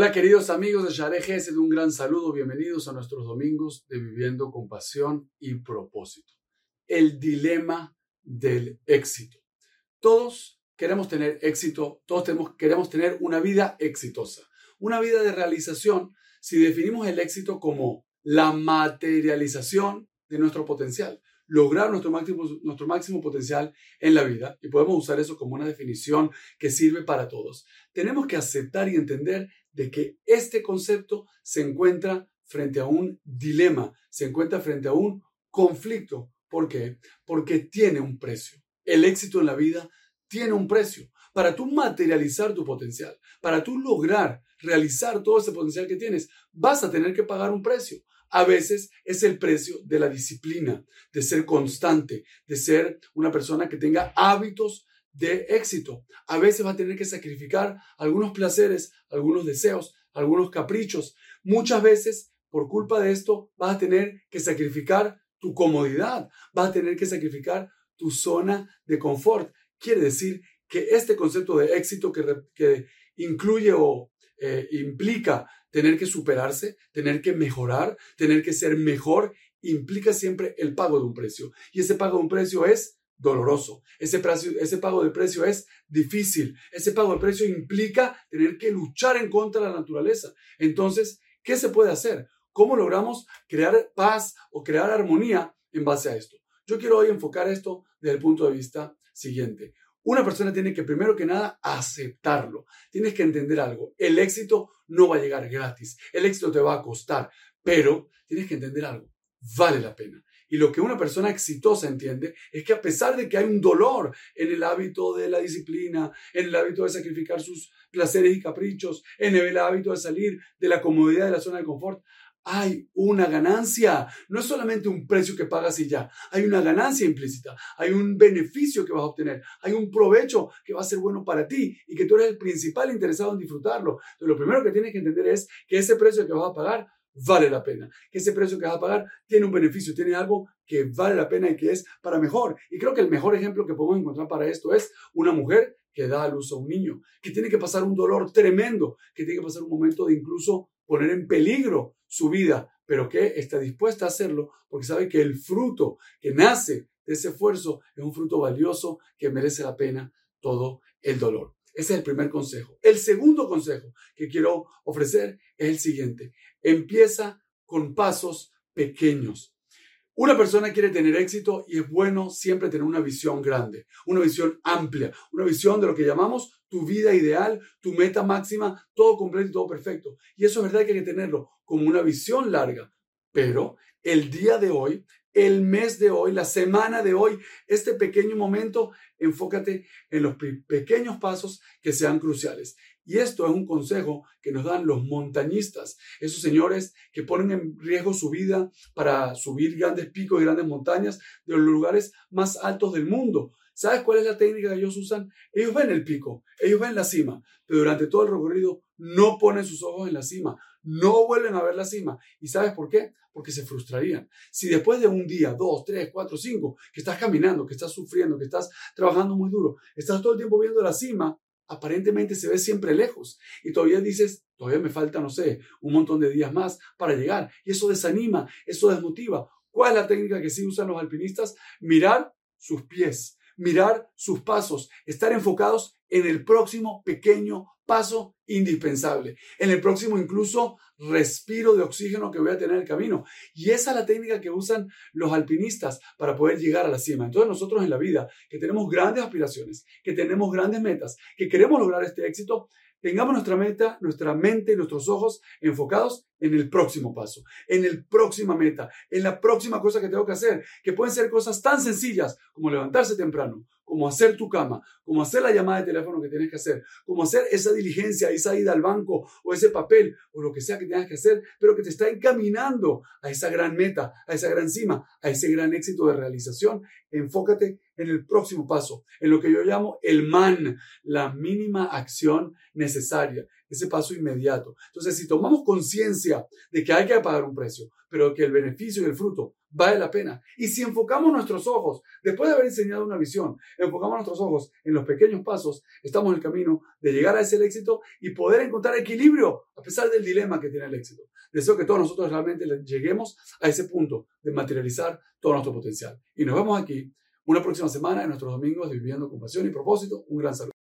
Hola queridos amigos de Share Gesed, un gran saludo, bienvenidos a nuestros domingos de Viviendo con Pasión y Propósito. El dilema del éxito. Todos queremos tener éxito, todos queremos tener una vida exitosa, una vida de realización si definimos el éxito como la materialización de nuestro potencial, lograr nuestro máximo, nuestro máximo potencial en la vida, y podemos usar eso como una definición que sirve para todos. Tenemos que aceptar y entender de que este concepto se encuentra frente a un dilema, se encuentra frente a un conflicto. ¿Por qué? Porque tiene un precio. El éxito en la vida tiene un precio. Para tú materializar tu potencial, para tú lograr realizar todo ese potencial que tienes, vas a tener que pagar un precio. A veces es el precio de la disciplina, de ser constante, de ser una persona que tenga hábitos de éxito. A veces va a tener que sacrificar algunos placeres, algunos deseos, algunos caprichos. Muchas veces, por culpa de esto, vas a tener que sacrificar tu comodidad, vas a tener que sacrificar tu zona de confort. Quiere decir que este concepto de éxito que, que incluye o eh, implica tener que superarse, tener que mejorar, tener que ser mejor, implica siempre el pago de un precio. Y ese pago de un precio es doloroso. Ese, precio, ese pago de precio es difícil. Ese pago de precio implica tener que luchar en contra de la naturaleza. Entonces, ¿qué se puede hacer? ¿Cómo logramos crear paz o crear armonía en base a esto? Yo quiero hoy enfocar esto desde el punto de vista siguiente. Una persona tiene que primero que nada aceptarlo. Tienes que entender algo. El éxito no va a llegar gratis. El éxito te va a costar. Pero tienes que entender algo. Vale la pena. Y lo que una persona exitosa entiende es que a pesar de que hay un dolor en el hábito de la disciplina, en el hábito de sacrificar sus placeres y caprichos, en el hábito de salir de la comodidad de la zona de confort, hay una ganancia. No es solamente un precio que pagas y ya. Hay una ganancia implícita. Hay un beneficio que vas a obtener. Hay un provecho que va a ser bueno para ti y que tú eres el principal interesado en disfrutarlo. Entonces, lo primero que tienes que entender es que ese precio que vas a pagar vale la pena, que ese precio que vas a pagar tiene un beneficio, tiene algo que vale la pena y que es para mejor. Y creo que el mejor ejemplo que podemos encontrar para esto es una mujer que da a luz a un niño, que tiene que pasar un dolor tremendo, que tiene que pasar un momento de incluso poner en peligro su vida, pero que está dispuesta a hacerlo porque sabe que el fruto que nace de ese esfuerzo es un fruto valioso que merece la pena todo el dolor. Ese es el primer consejo. El segundo consejo que quiero ofrecer es el siguiente. Empieza con pasos pequeños. Una persona quiere tener éxito y es bueno siempre tener una visión grande, una visión amplia, una visión de lo que llamamos tu vida ideal, tu meta máxima, todo completo y todo perfecto. Y eso es verdad que hay que tenerlo como una visión larga. Pero el día de hoy el mes de hoy, la semana de hoy, este pequeño momento, enfócate en los pequeños pasos que sean cruciales. Y esto es un consejo que nos dan los montañistas, esos señores que ponen en riesgo su vida para subir grandes picos y grandes montañas de los lugares más altos del mundo. ¿Sabes cuál es la técnica que ellos usan? Ellos ven el pico, ellos ven la cima, pero durante todo el recorrido no ponen sus ojos en la cima, no vuelven a ver la cima. ¿Y sabes por qué? Porque se frustrarían. Si después de un día, dos, tres, cuatro, cinco, que estás caminando, que estás sufriendo, que estás trabajando muy duro, estás todo el tiempo viendo la cima, aparentemente se ve siempre lejos y todavía dices, todavía me falta, no sé, un montón de días más para llegar. Y eso desanima, eso desmotiva. ¿Cuál es la técnica que sí usan los alpinistas? Mirar sus pies, mirar sus pasos, estar enfocados en el próximo pequeño paso indispensable, en el próximo incluso respiro de oxígeno que voy a tener en el camino. Y esa es la técnica que usan los alpinistas para poder llegar a la cima. Entonces nosotros en la vida, que tenemos grandes aspiraciones, que tenemos grandes metas, que queremos lograr este éxito, tengamos nuestra meta, nuestra mente nuestros ojos enfocados en el próximo paso, en el próxima meta, en la próxima cosa que tengo que hacer, que pueden ser cosas tan sencillas como levantarse temprano, como hacer tu cama, como hacer la llamada de teléfono que tienes que hacer, como hacer esa diligencia, esa ida al banco o ese papel o lo que sea que tengas que hacer, pero que te está encaminando a esa gran meta, a esa gran cima, a ese gran éxito de realización. Enfócate en el próximo paso, en lo que yo llamo el man, la mínima acción necesaria, ese paso inmediato. Entonces, si tomamos conciencia de que hay que pagar un precio, pero que el beneficio y el fruto vale la pena. Y si enfocamos nuestros ojos, después de haber enseñado una visión, enfocamos nuestros ojos en los pequeños pasos, estamos en el camino de llegar a ese éxito y poder encontrar equilibrio a pesar del dilema que tiene el éxito. Deseo que todos nosotros realmente lleguemos a ese punto de materializar todo nuestro potencial. Y nos vemos aquí una próxima semana en nuestros domingos de Viviendo con Pasión y Propósito. Un gran saludo.